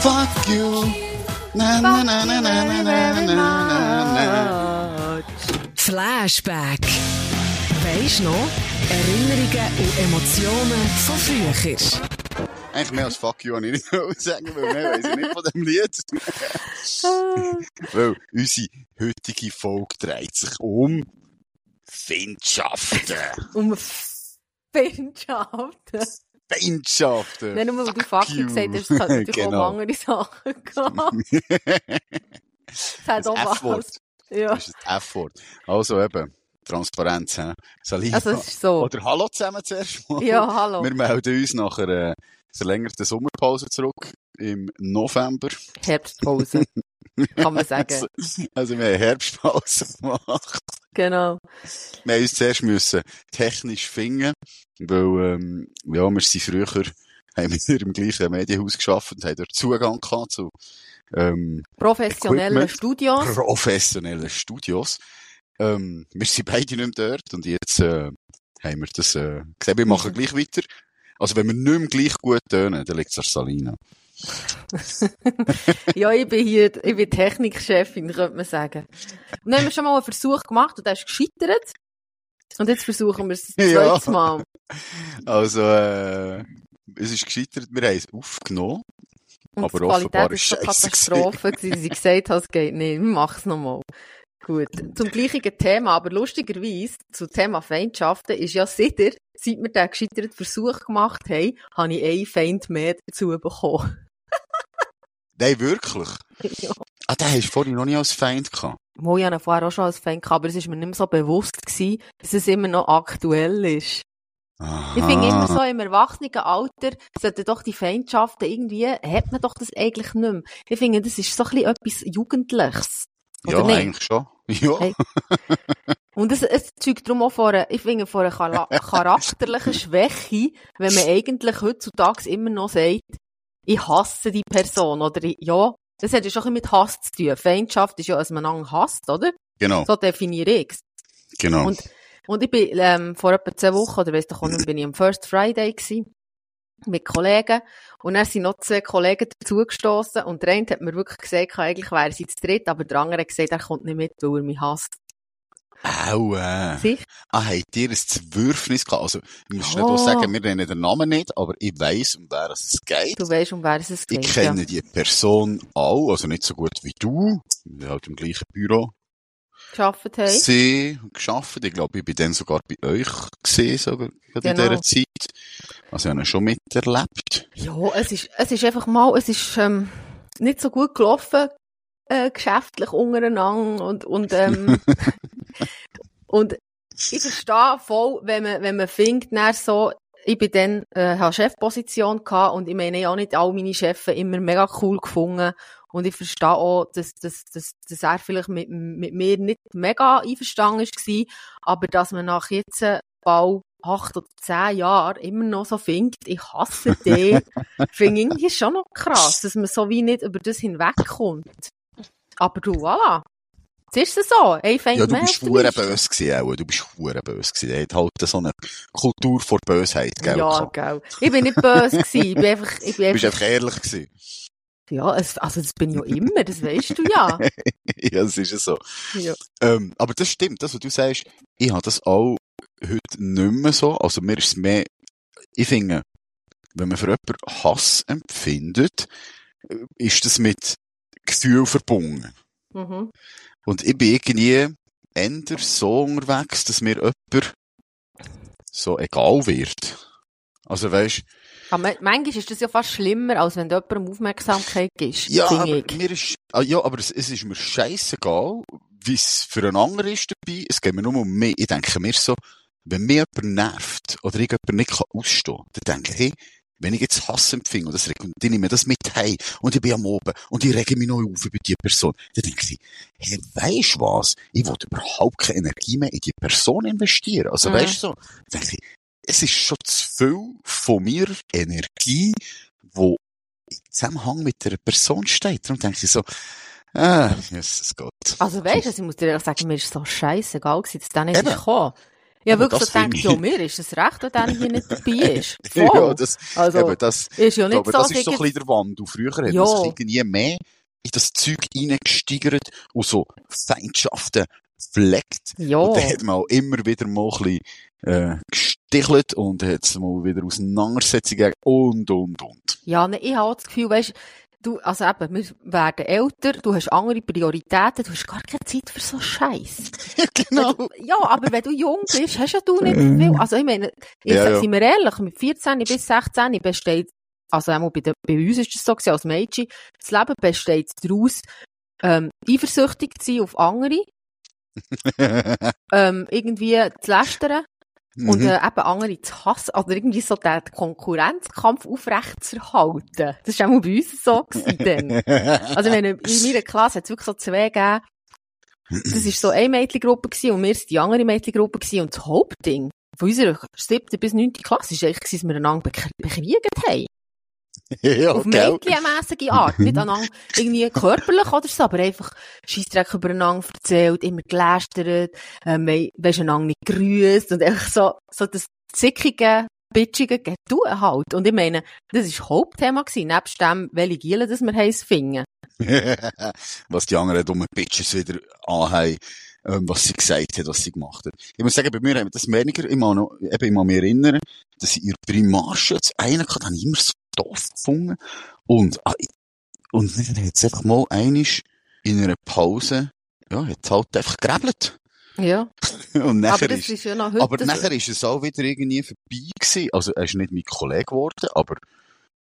Fuck you. Na, na, na, na, na, na, na, na, na. Flashback. Weisst noch? Erinnerungen und Emotionen von früher. Eigentlich mehr als Fuck you, ich nicht sagen, weil mehr weiss ich nicht von dem Lied. weil unsere heutige Folge dreht sich um Feindschaften. Um Feindschaften. Feindschaften. Nicht nur, weil du Fuck you. gesagt hast, es könnte natürlich auch Genau. um andere Sachen gehen. Es hat Das auch was. Ja. Das ist das F-Wort. Also eben, Transparenz. He? Also, es ist so. Oder Hallo zusammen zuerst mal. Ja, hallo. Wir melden uns nach einer verlängerten Sommerpause zurück im November. Herbstpause. Kann man sagen. Also, also wir haben Herbstpause gemacht. Genau. Wir haben uns zuerst müssen technisch finden, weil, ähm, ja, wir sind früher, haben wir im gleichen Medienhaus geschafft und haben dort Zugang gehabt zu, ähm, Professionelle Equipment. Studios. professionellen Studios. Ähm, wir sind beide nicht mehr dort und jetzt, äh, haben wir das, äh, gesehen, wir machen Mhm. gleich weiter. Also wenn wir nicht mehr gleich gut tönen, dann liegt es an Salina. Ja, ich bin hier, ich bin Technikchefin, könnte man sagen. Und dann haben wir schon mal einen Versuch gemacht und der ist gescheitert. Und jetzt versuchen wir es das Ja. zweite Mal. Also, äh, es ist gescheitert, wir haben es aufgenommen. Und Aber die Qualität ist so Katastrophe gewesen. Sie gesagt hat, es geht nicht. Wir machen es nochmal. Gut. Zum gleichen Thema, aber lustigerweise, zum Thema Feindschaften, ist ja sicher, seit wir den gescheiterten Versuch gemacht haben, habe ich einen Feind mehr dazu bekommen. Nein, wirklich. ja. Ah, den hast du vorhin noch nie als Feind gehabt. Mo, ich hatte vorher auch schon als Feind gehabt, aber es ist mir nicht mehr so bewusst gewesen, dass es immer noch aktuell ist. Aha. Ich finde immer so, im Erwachsenenalter sollten doch die Feindschaften irgendwie, hat man doch das eigentlich nicht mehr. Ich finde, das ist so ein bisschen etwas Jugendliches. Ja, nicht? eigentlich schon. Ja. Hey. Und es, es zeugt darum auch einer, ich finde, von einer chara- charakterlichen Schwäche, wenn man eigentlich heutzutage immer noch sagt, ich hasse die Person, oder ich, ja, das hat ja schon mit Hass zu tun. Feindschaft ist ja, dass man einander hasst, oder? Genau, So definiere ich es. genau. Und, und ich bin, ähm, vor etwa zehn Wochen, oder doch auch nicht, bin ich am First Friday gewesen, mit Kollegen. Und dann sind noch zwei Kollegen dazugestossen und der eine hat mir wirklich gesagt, eigentlich wäre sie zu dritt, aber der andere hat gesagt, er kommt nicht mit, weil er mich hasst. Au, äh. Sicher? Ah, habt ihr ein Zwerfnis gehabt? Also, ich muss schnell auch sagen, wir nennen den Namen nicht, aber ich weiss, um wer es geht. Du weißt, um wer es Ich geht. kenne ja. die Person auch, also nicht so gut wie du. Wir haben halt im gleichen Büro Geschafft haben. sie geschafft. Ich glaube, ich bin dann sogar bei euch gesehen, sogar gerade in Genau. dieser Zeit. Also, ich habe schon miterlebt. Ja, es ist, es ist einfach mal, es ist, ähm, nicht so gut gelaufen, äh, geschäftlich untereinander und, und, ähm, und ich verstehe voll, wenn man, wenn man findet, dann so, ich bin dann, äh, habe Chefposition gehabt und ich meine, ich auch nicht alle meine Chefs immer mega cool gefunden und ich verstehe auch, dass, dass, dass, dass er vielleicht mit, mit mir nicht mega einverstanden war, aber dass man nach jetzt bald acht oder zehn Jahren immer noch so findet, ich hasse dich, finde ich irgendwie schon noch krass, dass man so wie nicht über das hinwegkommt. Aber du, voilà. Ist es so. Feind Ja, du bist hure böse gewesen, auch. Du bist hure böse gewesen. Er hat halt so eine Kultur vor Bösheit, gell? Ja, gell. Ich bin nicht böse gewesen. Ich bin einfach, ich bin Du bist einfach, einfach ehrlich gewesen. ja, es, also das bin ich ja immer, das weißt du ja. ja, das ist ja so. ja. Ähm, aber das stimmt, das, was du sagst, ich habe das auch heute nicht mehr so. Also mir ist es mehr, ich finde, wenn man für jemanden Hass empfindet, äh, ist das mit Gefühl verbunden. Mhm. Und ich bin irgendwie eher so unterwegs, dass mir jemand so egal wird. Also weißt, Aber ma- manchmal ist das ja fast schlimmer, als wenn du jemandem Aufmerksamkeit gibst, ja, aber mir ist, ah, ja, aber es, es ist mir scheißegal, wie es für einen anderen ist dabei. Es geht mir nur um mich. Ich denke mir so, wenn mir jemand nervt oder ich jemanden nicht ausstehen kann, dann denke ich, hey, wenn ich jetzt Hass empfinde und das regt, und dann nehme ich das mit heim und ich bin am Oben und ich rege mich noch auf über die Person, dann denke ich, hey, weisst was? Ich will überhaupt keine Energie mehr in die Person investieren. Also Mhm. weisst du so, dann denke ich, es ist schon zu viel von mir Energie, wo im Zusammenhang mit der Person steht. Darum denke ich so, ah, Jesus Gott. Also weißt du, also ich muss dir ehrlich sagen, mir ist so scheißegal gewesen, dass der nicht gekommen. Ich Aber wirklich so ich- ja, mir ist es recht, wenn der hier nicht dabei ist. Ja, Voll. das, also, eben, das, ist ja ich nicht glaube, so, das ist so ein bisschen der Wandel. Früher hat Ja. man sich irgendwie mehr in das Zeug reingesteigert und so Feindschaften pflegt. ja. Und dann hat man auch immer wieder mal ein bisschen, äh, gestichelt und hat mal wieder Auseinandersetzungen und, und, und. Ja, ne, ich habe das Gefühl, weißt, du, also eben, wir werden älter, du hast andere Prioritäten, du hast gar keine Zeit für so Scheiß. genau. Ja, aber wenn du jung bist, hast ja du nicht viel. Also ich meine, ich Ja, sag, ja. sind wir ehrlich, mit 14 bis 16 besteht, also einmal bei, der, bei uns ist es so gewesen, als Mädchen, das Leben besteht daraus, ähm, eifersüchtig zu sein auf andere, ähm, irgendwie zu lästern und Mhm. äh, eben andere zu hassen oder irgendwie so den Konkurrenzkampf aufrecht zu erhalten. Das war auch bei uns so gewesen. Also, wenn in meiner Klasse hat es wirklich so zwei gegeben. Das war so eine Mädchengruppe gewesen und wir waren die andere Mädchengruppe gewesen. Und das Hauptding von unserer siebten bis neunten Klasse war eigentlich, dass wir einander bekr- bekriegt haben. ja, Auf gell? mädchenmässige Art. Nicht aneinander irgendwie körperlich oder so, aber einfach Scheissdreck übereinander erzählt, immer gelästert, ähm, we- weisst einander nicht grüßt und einfach so, so das zickige, bitchige Getue halt. Und ich meine, das war das Hauptthema gewesen, nebst dem, welche Giele, das wir heiss finden. was die anderen dummen Bitches wieder anhaben, ähm, was sie gesagt hat, was sie gemacht hat. Ich muss sagen, bei mir haben wir das weniger, ich muss noch, eben, ich muss mich erinnern, dass ich in der Primarschule einen hatte, habe ich immer so doof gefunden. Und, ah, und dann hat es einfach mal einisch in einer Pause, ja, hat halt einfach gerebelt. Ja. Und Aber nachher das ist, ist ja noch heute aber so. nachher ist es auch wieder irgendwie vorbei gewesen. Also, er ist nicht mein Kollege geworden, aber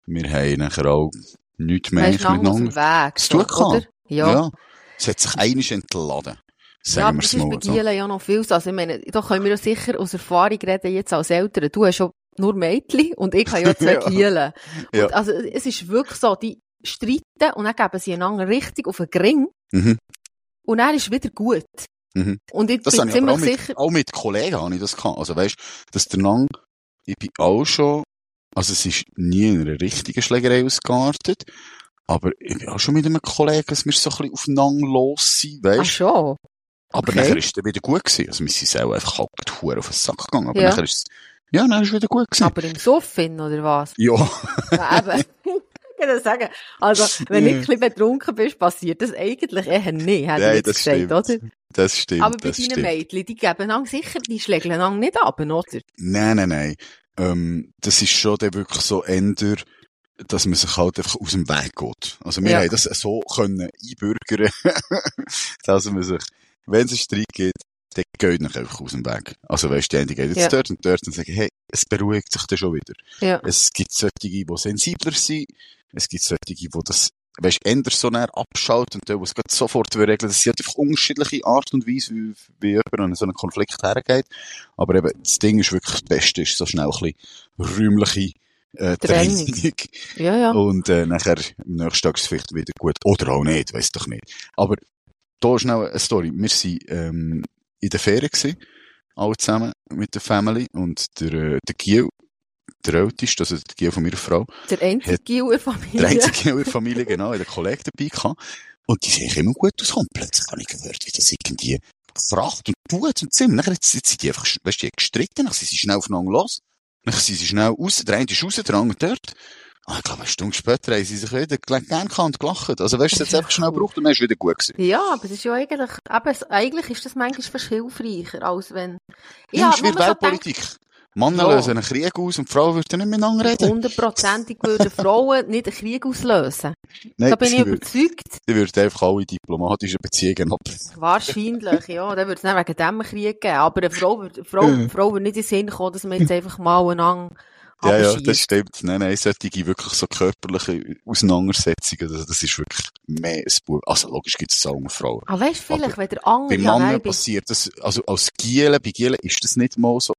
wir haben nachher auch nichts mehr miteinander. Weg. zu So, tun gehabt. Ja. Ja. Es hat sich einisch entladen. Ja, Sagen aber wir das es ist bei mal so. Gielen ja noch viel so. Also, ich meine, da können wir ja sicher aus Erfahrung reden, jetzt als Eltern. Du hast schon nur Mädchen und ich habe ja zwei Ja. Gielen. Ja. Also, es ist wirklich so, die streiten und dann geben sie einander richtig auf den Gring Mhm. und dann ist wieder gut. Mhm. Und ich Das bin habe ich aber auch ziemlich mit, sicher, auch mit Kollegen habe ich das gehabt. Also weißt, dass der Nang, ich bin auch schon, also es ist nie in einer richtigen Schlägerei ausgeartet, aber ich bin auch schon mit einem Kollegen, dass wir so ein bisschen aufeinander los sind, ach weißt. schon. aber okay. nachher ist es wieder gut gewesen. Also wir sind selber einfach halt auf den Sack gegangen, aber Ja. nachher ist es, ja, dann ist wieder gut gewesen. Aber im Soffin, oder was? ja. Ja, eben. Ich kann sagen. Also, wenn du bisschen betrunken bist, passiert das eigentlich eher nicht, hätte Nein, ich das gesagt, stimmt. oder? Das stimmt, Aber bei deinen stimmt. Mädchen, die geben einander sicher, die schlägeln einander nicht ab, oder? Nein, nein, nein. Ähm, das ist schon dann wirklich so änder, dass man sich halt einfach aus dem Weg geht. Also wir Ja. haben das so können einbürgern, dass man sich, wenn es einen Streit gibt, dann geht nicht einfach aus dem Weg. Also weißt du, die geht jetzt Ja. dort und dort und sagen, hey, es beruhigt sich dann schon wieder. Ja. Es gibt solche, die sensibler sind, es gibt solche, die das weißt, änder so näher abschalten und die, die es gerade sofort will regeln. Das sind halt einfach unterschiedliche Art und Weise, wie, wie jemand an so einen Konflikt hergeht. Aber eben, das Ding ist wirklich, das Beste ist so schnell ein bisschen räumliche äh, Trennung. Trennung. Ja, ja. Und äh, nachher, am nächsten Tag ist es vielleicht wieder gut. Oder auch nicht, weiss doch nicht. Aber da ist schnell eine Story. Wir waren ähm, in der Ferien, gewesen, alle zusammen mit der Family. Und der, äh, der Giel, der Älteste, also der Giel von meiner Frau, Der einzige Gil in der Familie. der einzige in der Familie, genau, in der Kollege dabei gehabt. Und die sehen immer gut aus. Und plötzlich habe ich gehört, wie das irgendwie gefragt und tut und Zimmer. Nachher jetzt, jetzt sind die einfach, weißt du, die gestritten, dann sind sie schnell aufeinander los. Dann sind sie schnell raus, der eine ist raus, der andere dort. Ah, ich glaube, eine Stunde später haben sie sich wieder gern und gelacht. Also weißt du, hat einfach schnell gebraucht und dann ist wieder gut gewesen. Ja, aber das ist ja eigentlich, eben, eigentlich ist das manchmal fast hilfreicher, als wenn... Ja, ist wie so Weltpolitik. Männer Ja. lösen einen Krieg aus und Frauen würden nicht miteinander reden. Hundertprozentig würden Frauen nicht einen Krieg auslösen. Nein, Da bin ich überzeugt. die würden einfach alle diplomatische Beziehungen ab. Wahrscheinlich, ja. Dann würde es nicht wegen dem einen Krieg geben. Aber eine Frau, Frau, Frau würde nicht in den Sinn kommen, dass man jetzt einfach mal einander Ja, ja, das stimmt. Nein, nein, solche wirklich so körperliche Auseinandersetzungen, das, das ist wirklich mehr ein Buch. Also logisch gibt es auch unter Frauen. Ah, weißt du, vielleicht, Aber wenn der andere... Bei Männern passiert das, also als Gielen, bei Gielen ist das nicht mal so,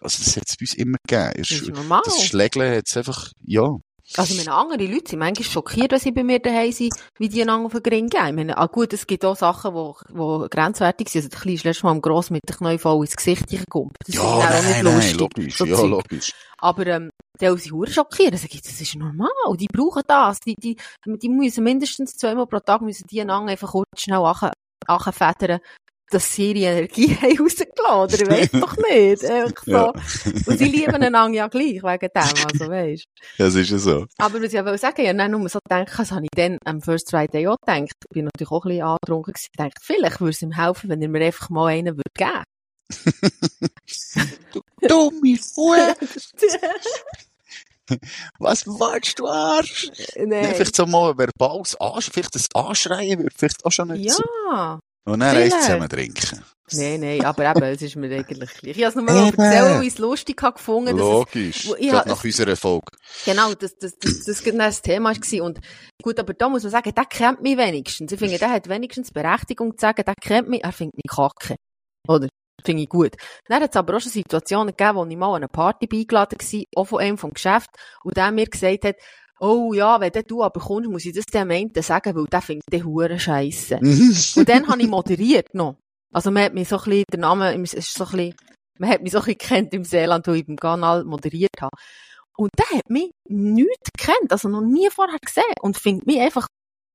also das hat es bei uns immer gegeben. Das ist normal. das Schlägeln hat es einfach, ja. Also, ich meine, andere Leute sind manchmal schockiert, wenn sie bei mir daheim sind, wie die einander auf den Gring gehen. Ich meine, ah, gut, es gibt auch Sachen, wo, wo grenzwertig sind. Also, der Kleine ist letztes Mal am Gross mit der Knie voll ins Gesicht gekommen. Das Ja, ist dann auch nein, nicht nein, lustig. logisch, so ja, Zeug. logisch. Aber, ähm, die haben sich hure schockiert. Also, das ist normal. Die brauchen das. Die, die, die müssen mindestens zweimal pro Tag müssen die einander einfach kurz schnell anfedern. Dass sie ihre Energie haben rausgelassen oder ich weiss doch nicht. Einfach so. Ja. Und sie lieben einander ja gleich, wegen dem, also weisst. Das ist ja so. Aber was ich aber sagen, habe dann nur so gedacht, das habe ich dann am First Friday auch gedacht. Ich bin natürlich auch ein bisschen angetrunken gewesen. Ich dachte, vielleicht würde es ihm helfen, wenn er mir einfach mal einen würde geben. Dumme Fuhr! Was willst du, Arsch? Ja, Nein. vielleicht so mal ein verbales Ansch vielleicht das Anschreien würde vielleicht auch schon nicht so. Und dann eins zusammen trinken. Nein, nein, aber eben, es ist mir eigentlich gleich. Ich habe es nur mal erzählen, wie ich es lustig habe gefunden es Logisch. wo- ich Gerade nach unserer Folge. Genau, das, das, das, das genau das Thema war. Und gut, aber da muss man sagen, der kennt mich wenigstens. Ich finde, der hat wenigstens Berechtigung zu sagen, der kennt mich, er findet mich kacke. Oder? Finde ich gut. Dann hat es aber auch schon Situationen gegeben, wo ich mal an eine Party eingeladen war, auch von einem vom Geschäft, und der mir gesagt hat, oh ja, wenn du aber kommst, muss ich das dem einen sagen, weil der findet den Huren scheisse. Und dann habe ich moderiert noch. Also man hat mich so ein bisschen, der Name ist so ein bisschen, man hat mich so ein bisschen gekannt im Seeland, wo ich beim Kanal moderiert habe. Und der hat mich nicht gekannt, also noch nie vorher gesehen und findet mich einfach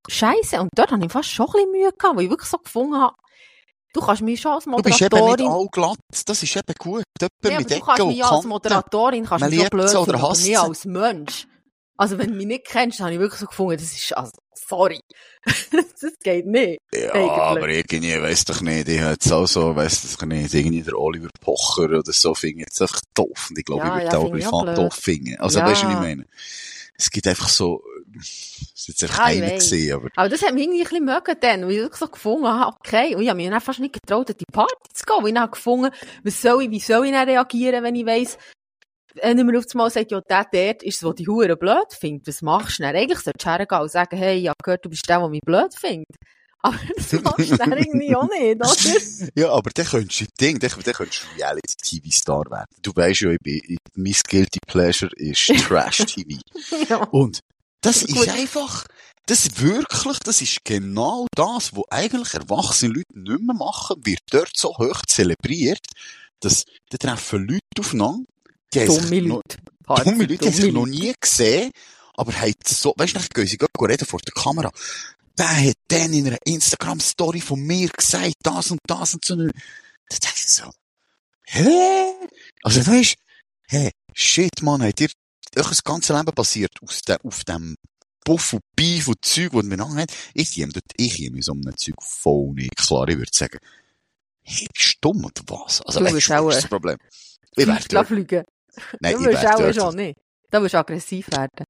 scheiße. Und dort habe ich fast schon ein bisschen Mühe gehabt, weil ich wirklich so gefunden habe, du kannst mich schon als Du bist eben nicht Moderatorin, all glatt. Das ist eben gut. Jemand ja, aber mit du kannst und mich ja als Kanten. Moderatorin, kannst Man mich liebt blöd oder hasst sie. als Mensch. Also wenn du mich nicht kennst, dann habe ich wirklich so gefunden, das ist, also, sorry. das geht nicht. Ja, Eigentlich. aber irgendwie, weiss doch nicht, ich hätte es auch so, weiss doch nicht, irgendwie der Oliver Pocher oder so, finde jetzt einfach doof. Und ich glaube, Ja, ich würde ja, privat blöd. doof finden. Also, Ja. weißt du, was ich meine? Es gibt einfach so, es ist jetzt einfach Ja, gesehen, aber Aber das hat mich irgendwie ein bisschen mögen dann, weil ich wirklich so gefunden habe, okay, und ich habe mich dann fast nicht getraut, an die Party zu gehen, weil ich dann habe gefunden, was soll ich, wie soll ich dann reagieren, wenn ich weiss, wenn mir auf einmal sagt, ja, der dort ist es, der die Hure blöd findet, was machst du dann? Eigentlich solltest du hergehen und sagen, hey, ich habe gehört, du bist der, der mich blöd findet. Aber das machst du dann irgendwie auch nicht, oder? Ja, aber dann könntest du Ding, dann, dann könntest du Reality-TV-Star werden. Du weißt ja, ich bin, ich, mein Guilty Pleasure ist Trash-TV. ja. Und das Gut. ist einfach, das wirklich, das ist genau das, was eigentlich erwachsene Leute nicht mehr machen, wird dort so hoch zelebriert, dass da treffen Leute aufeinander, die sich Dumme noch- Leute. Harte, dumme Leute, haben sich noch nie gesehen, aber haben so, weißt du, dann gehen sie reden vor der Kamera. Der hat dann in einer Instagram-Story von mir gesagt, das und das und so. Da denke ich so, hä? Also, weißt du, hä, shit, Mann, hat dir euch das ganze Leben passiert aus de, auf dem Puff und Beef und Zeug, das wir haben. Ich käme dort, ich käme so einem Zeug voll nicht klar. Ich würde sagen, hey, bist du dumm oder was? Also, Du weißt auch, ist das Problem? Ich wäre Fliegen. Nein, Du willst auch schon nicht. Da willst du aggressiv werden.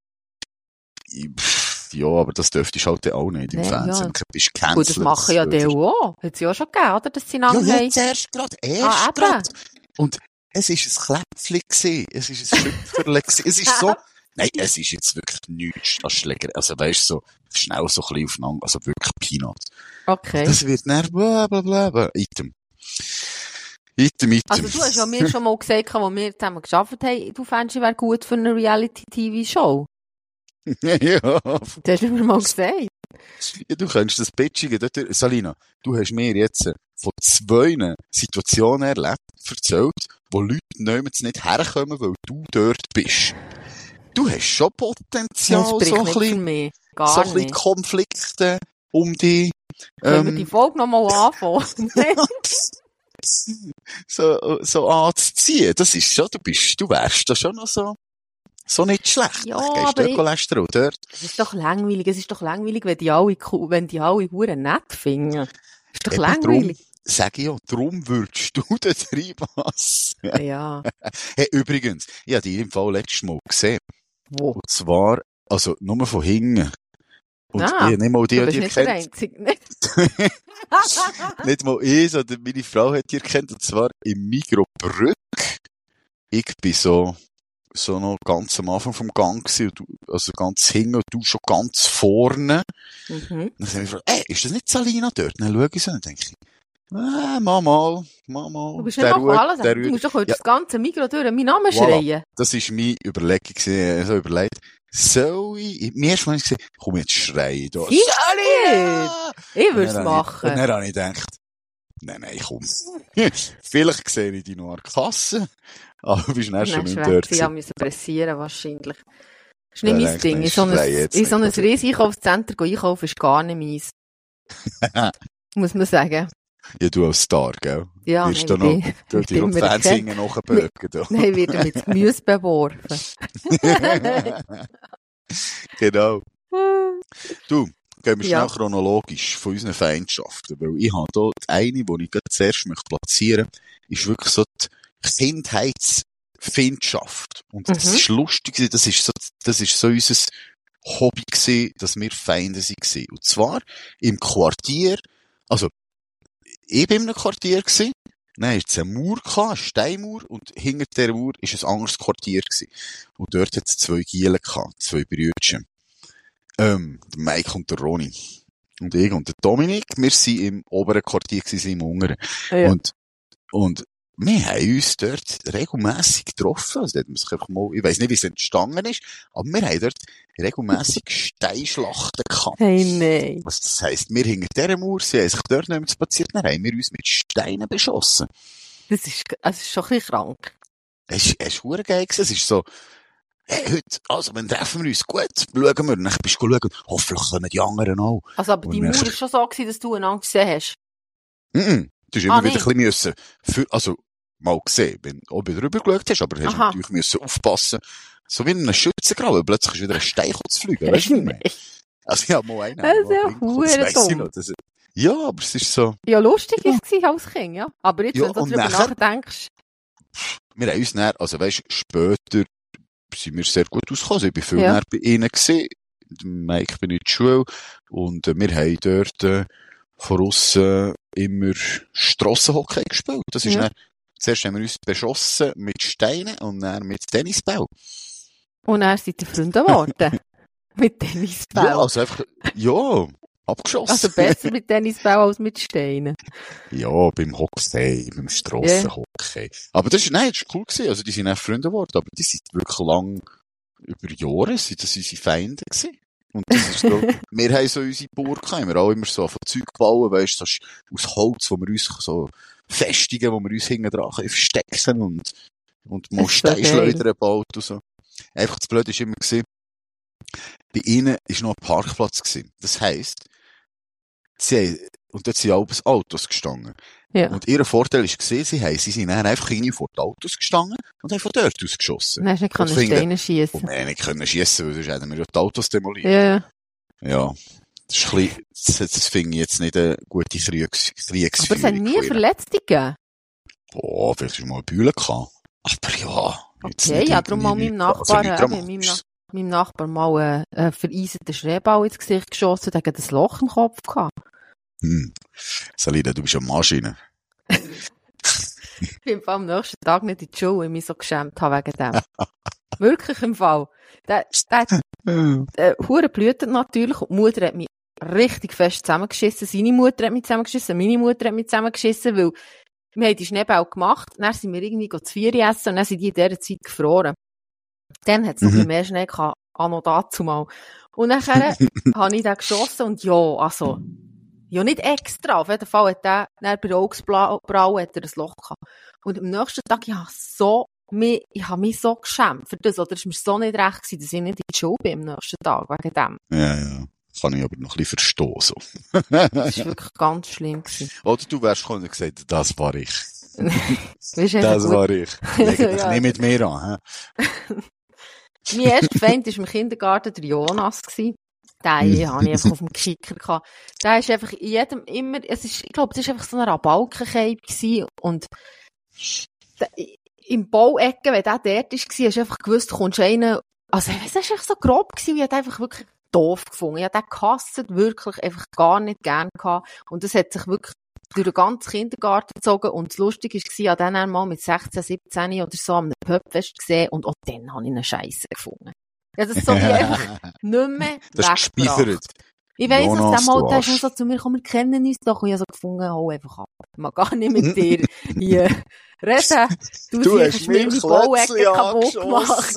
Ich- pff, Ja, aber das dürftest du halt auch nicht im Nee, Fernsehen. ja. Du bist Gut, das gecancelt. machen ja die auch. Hat es ja auch schon gegeben, oder? Dass sie Ja, einander haben. jetzt erst gerade, erst Ah, gerade. Und es ist ein Kläpfchen gewesen. Es ist ein Schüpferle. Es ist so, nein, es ist jetzt wirklich nichts als Schläger. Also weißt du, so, schnell so ein bisschen aufeinander, also wirklich Peanuts. Okay. Das wird dann bla, bla, bla, bla. Item. Item, item. Also du hast ja mir schon mal gesagt, als wir zusammen gearbeitet haben, du fändest, ich wäre gut für eine Reality-TV-Show. ja, Das hast du mir mal gesagt. Ja, du könntest das Pitchige dort, Salina, du hast mir jetzt von zwei Situationen erlebt, erzählt, wo Leute niemals nicht herkommen, weil du dort bist. Du hast schon Potenzial, so ein nicht bisschen, so ein bisschen nicht. Konflikte um dich, Können wir die ähm, Folge noch mal anfangen? so, so anzuziehen. Das ist schon, du bist, du wärst da schon noch so, so nicht schlecht. Ja, Gehst aber dort ich- dort. Es ist doch langweilig. Es ist doch langweilig, wenn die alle, wenn die alle Huren nett finden. ist doch Eben langweilig. Drum, sag ich ja, drum würdest du da reinpassen. Ja. Hey, übrigens, ich habe dich im Fall letztes Mal gesehen. Wo? Und zwar, also, nur von hinten. Und Ah, ich nicht mal die, Du die bist nicht der kennt. Einzige. nicht? Mal ich, sondern meine Frau hat die erkannt. Und zwar im Migro Brück. Ich bin so, so noch ganz am Anfang vom Gang gewesen, also ganz hinten und du schon ganz vorne. mhm. Dann habe ich gefragt, ey, ist das nicht Salina dort? Dann schaue ich so und denke ich, ah, mal mal, mal mal. Du bist Der nicht alles. der Du musst doch heute Ja. das ganze Mikro durch meinen Namen Voilà. schreien. Das war meine Überlegung, gewesen. so überlegt, soll ich, mir erst mal gesehen, komm jetzt schreien da. Du Ja! Ich Und würde es habe ich- machen. Und dann habe ich gedacht, nein, nein, komm. Vielleicht sehe ich dich noch an der Kasse, aber du bist dann schon nicht dort. Haben müssen pressieren, wahrscheinlich. Das ist nicht mein Ding. In so ich schreie ein, jetzt in so ein oder? riesiges Einkaufszentrum einkaufen ist gar nicht meins. Muss man sagen. Ja, du als Star, gell? Ja, Wirst nein, du noch, ich du ich dir bin mir Fernsehen nachbögen. Nein, wird er mit Gemüse beworfen. genau. Du, gehen wir schnell Ja. chronologisch von unseren Feindschaften, weil ich habe hier die eine, die ich zuerst möchte platzieren ist wirklich so die Kindheitsfindschaft. Und das Mhm. ist lustig, das ist so, das ist so unser Hobby gewesen, dass wir Feinde waren. Und zwar im Quartier, also, ich bin in einem Quartier gewesen, dann hat's eine Mauer eine Steinmauer, und hinter der Mauer ist ein anderes Quartier gewesen. Und dort hat es zwei Gielen gehabt, zwei Brüdchen. Ähm, der Mike und der Ronny. Und ich und der Dominik, wir sind im oberen Quartier gewesen, im unteren. Ja. Und, und wir haben uns dort regelmässig getroffen. Also, mal, ich weiss nicht, wie es entstanden ist, aber wir haben dort regelmässig Steinschlachten gehabt. Hey, nein. Was das heisst, wir hinter dieser Mauer, sie haben sich dort nicht mehr spaziert, dann haben wir uns mit Steinen beschossen. Das ist, das ist schon ein bisschen krank. Es ist, es ist geil gewesen. Es ist so, hey, heute, also, wenn treffen wir uns gut, schauen wir, dann bist du schauen, hoffentlich können die anderen auch. Also, aber Und die Mauer ist schon so gewesen, dass du einander gesehen hast. Mhm. Du hast immer Ah, wieder ein bisschen müssen, für, also, mal gesehen, wenn du oben drüber geschaut hast, aber hast Aha. natürlich müssen aufpassen, so wie in einem Schützengraben, plötzlich ist wieder ein Stein zu fliegen, weißt du? Nein. Also, ich habe mal einen. Das ist ja dumm. das- Ja, aber es ist so, Ja, lustig war es als Kind, ja. Aber jetzt, Ja, wenn du darüber nachher- nachdenkst, wir haben uns dann, also weisst, später sind wir sehr gut ausgekommen. Also ich bin viel Ja. näher bei ihnen gewesen. Der Mike bin in der Schule. Und äh, wir haben dort äh, von aussen immer Strassenhockey gespielt. Das ist Ja. Zuerst haben wir uns beschossen mit Steinen und dann mit Tennisball. und dann sind die Freunde geworden. mit Tennisball. Ja, also einfach, ja, abgeschossen. Also besser mit Tennisball als mit Steinen. Ja, beim Hockey, beim Strassenhockey. Aber das ist, nein, das ist cool gewesen. Also, die sind auch Freunde geworden, aber die sind wirklich lang, über Jahre, sind das unsere Feinde gewesen. Und das ist so, wir haben so unsere Burg gehabt, wir haben auch immer so von Zeug gebaut, weißt du, aus Holz, wo wir uns so festigen, wo wir uns hinten dran können verstecken und, und mal. Steinschleudern gebaut und so. Einfach das Blöde ist immer gewesen, bei ihnen ist noch ein Parkplatz gewesen. Das heisst, sie und dort sind alles Autos gestanden. Ja. Und ihr Vorteil gesehen, sie haben, sie sind dann einfach irgendwie vor die Autos gestanden und haben von dort aus geschossen. Du nicht können Steine Und schiessen. wir haben nicht können schiessen, weil sonst hätten wir ja die Autos demoliert. Ja. Ja. Das ist ein bisschen, das, das finde ich jetzt nicht eine gute Kriegs, Kriegsführung. Aber es hat nie. Verletzte gegeben. Boah, vielleicht ist mal Bühne gehabt. Aber ja. Okay, ja, darum mal meinem nichts- also äh, meinem. Nach meinem Nachbar mal äh, einen vereiserten Schneeball ins Gesicht geschossen, der hat ein Loch im Kopf gehabt. Hm. Salida, du bist eine Maschine. Ich bin am nächsten Tag nicht in die Schule, weil ich mich so geschämt habe wegen dem. Wirklich im Fall. Der, der hat äh, hure blühtet natürlich und die Mutter hat mich richtig fest zusammengeschissen. Seine Mutter hat mich zusammengeschissen, meine Mutter hat mich zusammengeschissen, weil wir haben die Schneeball gemacht, dann sind wir irgendwie zu vier essen und dann sind die in dieser Zeit gefroren. Dann hat es noch Mhm. mehr Schnee gehabt, anno dazu mal. Und nachher habe ich den geschossen und ja, also, ja nicht extra, auf jeden Fall hat der, dann bei der Augsbraue hat er ein Loch gehabt. Und am nächsten Tag, ich habe so, mich, ich habe mich so geschämt für das, oder es war mir so nicht recht gewesen, dass ich nicht in die Schule bin am nächsten Tag, wegen dem. Ja, ja. Kann ich aber noch ein bisschen verstehen, so. Das war wirklich ganz schlimm. Gewesen. Oder du wärst und gesagt, das war ich. Du, Das war ich. Leg dich Ja. nicht mit mir an? Mein erster Feind war im Kindergarten der Jonas. Gewesen. Den Mhm. hatte ich einfach auf dem Kicker. Gehabt. Der ist einfach in jedem immer, es ist, ich glaube, das war einfach so ein Rabalkencape gewesen. Und der, im Bauecken, wenn der dort war, hast du einfach gewusst, du kommst rein. Also, es war einfach so grob gewesen, ich habe einfach wirklich doof gefunden. Ich habe den gehasst, wirklich einfach gar nicht gern gehabt. Und das hat sich wirklich durch den ganzen Kindergarten gezogen. Und das Lustige war, ich habe dann einmal mit 16, 17 oder so am Pubfest gesehen und auch dann habe ich eine Scheisse gefunden. Ja, das so wie einfach nicht mehr Das ist. Ich weiss, dass Jonas, der mal, du der ist Arsch. auch so zu mir gekommen, wir kennen uns doch. Und ich habe so gefunden, hau einfach ab. Ich mag gar nicht mit dir hier reden. Du, Du hast mir plötzlich kaputt gemacht.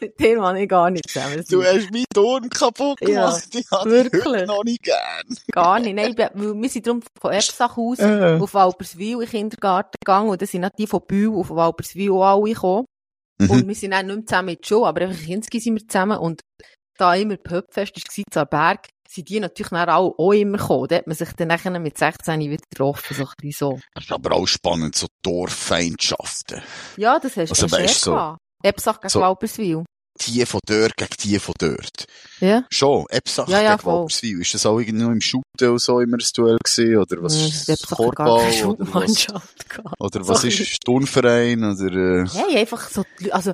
mit dir kann ich gar nicht zusammen Du hast meinen Ton kaputt Ja, gemacht. ich habe dich wirklich. noch nicht gern. Gar nicht. Nein, ich weil wir sind darum von Erbsach aus Äh. auf Walperswil in den Kindergarten gegangen. Und dann sind auch die von Bühl auf Walperswil auch alle gekommen. Mhm. Und wir sind dann nicht mehr zusammen die Schule, aber einfach in Kinski sind wir zusammen. Und da immer Pöpfest war, zu einem Berg, sind die natürlich dann auch, auch immer gekommen. Da hat man sich dann nachher mit 16 wieder getroffen, so ein bisschen so. Das ist aber auch spannend, so Dorffeindschaften. Ja, das hast Also du weißt schon so- gehabt. Ebsach gegen so- Walperswil. Die von dort gegen die von dort. Ja. Schon, Ebsach Ja, ja, gegen voll. Walterswil. Ist das auch irgendwie noch im Shooten oder so immer ein Duell gewesen? Oder was Hm, ist das? keine Oder was, oder was ist Turnverein? Oder, äh, Hey, einfach so, also,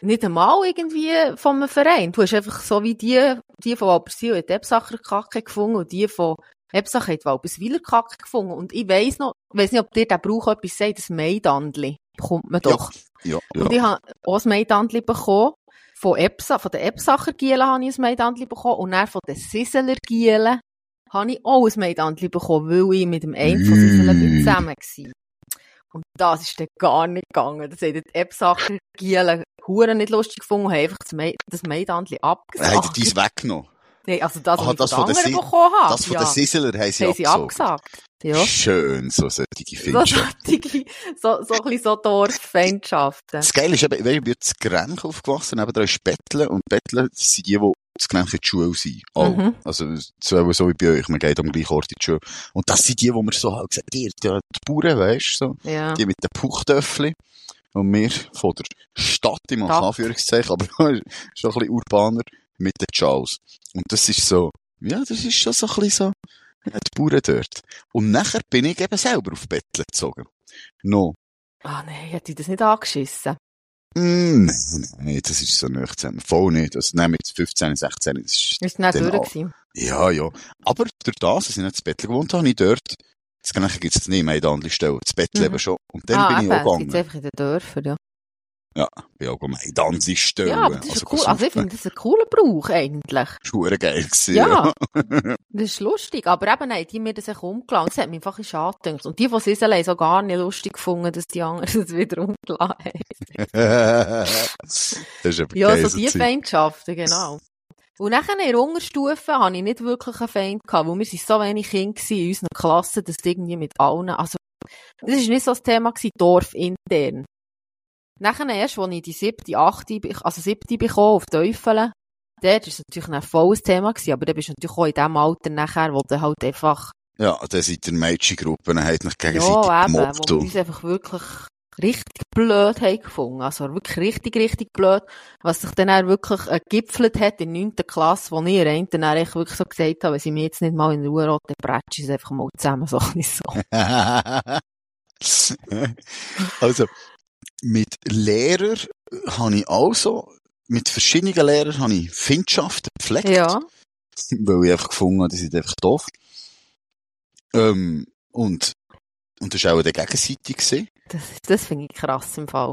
nicht einmal irgendwie von einem Verein. Du hast einfach so wie die, die von Walperswil hat Ebsacher Kacke gefunden und die von Ebsach hat Walperswiler Kacke gefunden. Und ich weiss noch, ich weiss nicht, ob dir der Brauch etwas sagt, das Meidandli bekommt man doch. ja, Und ja. ich habe auch ein Meidandli bekommen. Von Ebsa, von den Ebsacher Gielen habe ich ein Meidandli bekommen. Und dann von den Sisseler Gielen habe ich auch ein Meidandli bekommen, weil ich mit dem einen von Sisseler zusammen war. Und das ist dann gar nicht gegangen. Das haben die Ebsacher Gielen Huren nicht lustig gefunden und haben einfach das, Me das Meidandli Dann hat er abgesagt. dies weggenommen. Nein, also das, was Aha, ich das von der anderen bekommen habe. Das von ja, den Sisseler haben sie haben sie abgesagt. Ja. Schön, so solche So, Feindschaften. solche- so, so ein bisschen so Dorffeindschaften. Das Geile ist eben, ich bin in Grench aufgewachsen, neben da ist Betteln, und Betteln das sind die, die das Grench in die Schule sind. Auch. Mhm. Also, so, so wie bei euch, man geht am gleichen Ort in die Schule. Und das sind die, wo man so halt gesagt, die, die, die Bauern, weisst du, so, Ja. die mit den Puchtöffeln. Und wir von der Stadt, ich mache. Anführungszeichen, aber schon ein bisschen urbaner, mit den Charles. Und das ist so, ja, das ist schon so ein bisschen so, ja, die Bauern dort. Und nachher bin ich eben selber auf Betteln gezogen. No. Ah, nein, hätte ich das nicht angeschissen. Mm, nein, nein, das ist so zusammen. Voll nicht. Also, nein, mit 15, 16, das ist, Ist nicht durch gewesen. ja, ja. Aber durch das, dass ich nicht zu Betteln gewohnt habe, habe ich dort, das Gleiche gibt es nicht mehr in der anderen Stelle, das Betteln Mhm. schon. Und dann ah, bin ich eben, auch es gibt's gegangen. einfach in den Dörfern, ja. bin auch gegangen, in die andere Stelle. Ja, aber das ist also, cool. Also ich finde das ein cooler Brauch, eigentlich. Schuhe geil gewesen, Ja. Das ist lustig. Aber eben, nein, die mir das echt umgelassen. Das hat mich einfach schade gedacht. Und die von Sissel haben so gar nicht lustig gefunden, dass die anderen das wieder umgelassen haben. das ist eben Ja, geil, so die. Feindschaften, genau. Und nachher in der Unterstufe hatte ich nicht wirklich einen Feind gehabt, weil wir sind so wenig Kinder in unseren Klassen, dass irgendwie mit allen, also, das ist nicht so das Thema gewesen, Dorf intern. Nachher erst, als ich die siebte, achte, also siebte bekommen, auf Teufel, dort ist es natürlich ein volles Thema gewesen, aber dann bist du natürlich auch in dem Alter nachher, wo du halt einfach, Ja, dann sind die Mädchengruppen, hat mich gegenseitig ja, eben, gemobbt. uns einfach wirklich richtig blöd haben gefunden. Also wirklich richtig, richtig blöd. Was sich dann auch wirklich äh, gipfelt hat in der 9. Klasse, wo ich ihr einen dann echt wirklich so gesagt habe, wenn sie mir jetzt nicht mal in Ruhe lässt, dann ich es einfach mal zusammen, so ein bisschen so. also, mit Lehrern habe ich auch so, mit verschiedenen Lehrern habe ich Findschaften gepflegt. Ja. Weil ich einfach gefunden habe, die sind einfach doof. Ähm, und, und das war auch der Gegenseite. Gewesen. Das, das finde ich krass im Fall.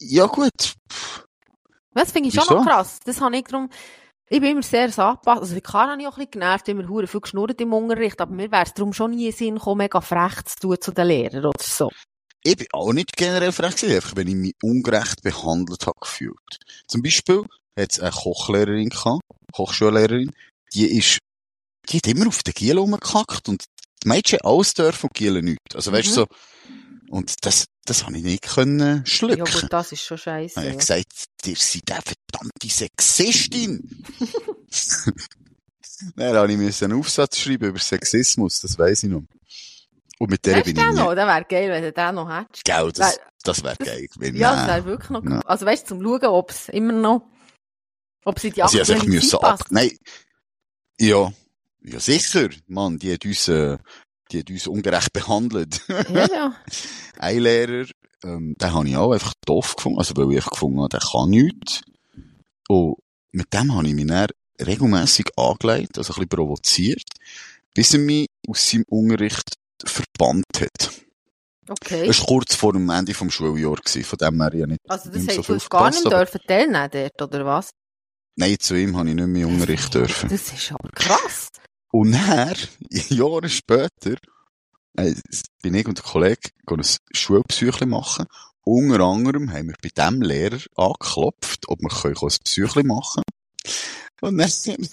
Ja gut, Das finde ich schon Wieso? noch krass. Das habe ich darum, ich bin immer sehr so angepasst. Also, Klar habe ich auch ein bisschen genervt, immer hure viel geschnurrt im Unterricht, aber mir wäre es darum schon nie in Sinn gekommen, mega frech zu tun zu den Lehrern oder so. ich bin auch nicht generell frech gewesen, einfach wenn ich mich ungerecht behandelt habe gefühlt. Zum Beispiel hat es eine Kochlehrerin gehabt, Kochschullehrerin, die ist, die hat immer auf den Giel rumgekackt und die Mädchen alles dürfen und die Giele nicht. Also weißt du Mhm. so, und das, das habe ich nicht können Ja schlucken. gut, das ist schon scheiße. Habe Ja. ich gesagt, ihr seid eine verdammte Sexistin. Dann habe ich müssen einen Aufsatz schreiben über Sexismus, das weiss ich noch. Und mit der Hast bin ich nie, noch? Das wäre geil, wenn du den noch hättest. Gell, das, das wäre geil gewesen. Ja, das Nein. wäre wirklich noch Ja. cool. Also weißt du, zum Schauen, ob es immer noch, ob sie die Also, ich müssen ab, nein. Ja. Ja, sicher. Mann, die hat uns, äh, die hat uns ungerecht behandelt. Ja, ja. Ein Lehrer, ähm, den habe ich auch einfach doof gefunden, also weil ich gefunden habe, der kann nichts. Und mit dem habe ich mich dann regelmässig angelegt, also ein bisschen provoziert, bis er mich aus seinem Unterricht verbannt hat. Okay. Das war kurz vor dem Ende vom Schuljahr, gewesen, von dem her ja nicht, Also das nicht so viel gar nicht aber- dürfen teilnehmen dort, oder was? nein, zu ihm habe ich nicht mehr Unterricht dürfen. Das ist aber krass. Und dann, Jahre später, äh, bin ich und der Kollege ein Schulpsychli machen. Unter anderem haben wir bei dem Lehrer angeklopft, ob wir ein Psychli machen können. Und dann,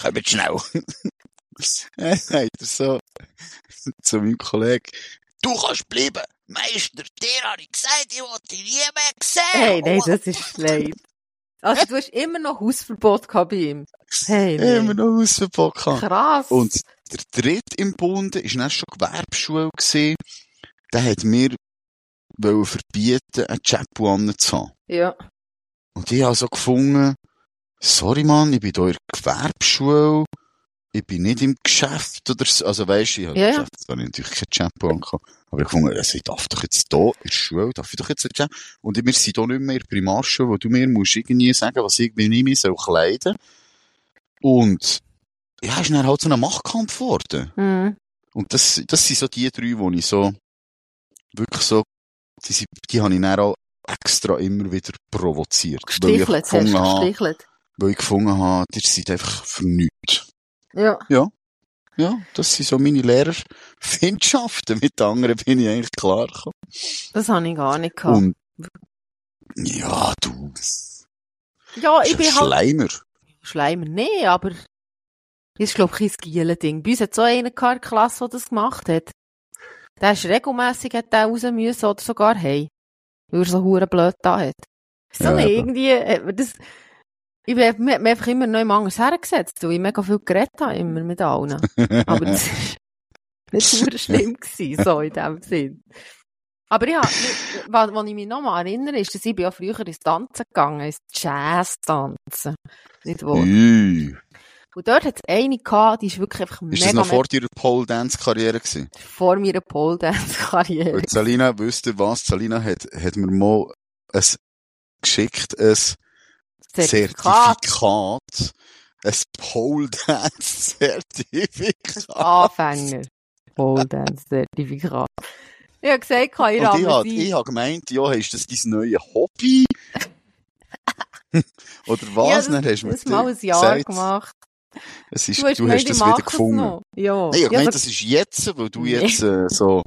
kommt schnell. Dann er so zu meinem Kollegen, du kannst bleiben. Meister, dir habe ich gesagt, ich wollte dich nie mehr sehen. Hey, nein, das ist schlecht. Also du hast immer noch Hausverbot gehabt bei ihm. Hey, nee. Immer noch Hausverbot gehabt. Krass. Und der dritte im Bunde ist dann schon Gewerbeschule gewesen. Der hat mir wollen verbieten, einen Chapeau anzuhaben. ja. Und ich habe so gefunden, sorry Mann, ich bin hier in der Gewerbeschule, ich bin nicht im Geschäft oder so. Also weisst du, ich habe Ja. Geschäft, da habe ich natürlich kein Chapeau angehabt. Aber ich gefunden, also ich darf doch jetzt hier in der Schule, darf ich doch jetzt ein. Und wir sind hier nicht mehr in der Primarschule, wo du mir musst irgendwie sagen, was ich wie ich mich soll kleiden. Und, ja, ist dann halt so ein Machtkampf geworden. Mhm. Und das, das sind so die drei, die ich so, wirklich so, die, sind- die habe ich dann auch extra immer wieder provoziert. Gestichelt, hast du habe, gestichelt. weil ich gefunden habe, ihr seid einfach für nichts. Ja. Ja, das sind so meine Lehrerfindschaften. Mit den anderen bin ich eigentlich klar gekommen. Das habe ich gar nicht gehabt. Und, ja, du, ja, ich bin ein halt Schleimer. Nee, aber ist, glaube ich, ein Gielen-Ding. Bei uns hat so einer in der Klasse, der das gemacht hat. Der ist regelmässig, hat der raus müssen oder sogar hey. Weil er so hure blöd da hat. So Ja, irgendwie, mir das, ich bin, mir mich einfach immer noch anders hergesetzt, weil ich mega viel geredet habe, immer mit allen. Aber das ist nicht nur schlimm gewesen, so in dem Sinn. Aber habe, was, was ich mich noch mal erinnere, ist, dass ich bin ja früher ins Tanzen gegangen, ins Jazz-Tanzen. Nicht wahr? Ui. Und dort hat es eine gehabt, die ist wirklich einfach Ist mega, das noch vor deiner Pole-Dance-Karriere gewesen? vor meiner Pole-Dance-Karriere. Weil Salina, wisst ihr was? Salina hat, hat mir mal ein geschickt, ein Zertifikat. Zertifikat. Ein Pole-Dance-Zertifikat. Anfänger. Pole-Dance-Zertifikat. Ich habe gesagt, ich Und ich habe ich gemeint, ja, ist das dein neues Hobby? Oder Ja, was? das, Dann hast du mir das mal ein Jahr gesagt, gemacht. Es ist, Du hast du gemeint, hast das wieder gefunden. Ja. Nein, ich Ja, meine, das ist jetzt, weil du jetzt äh, so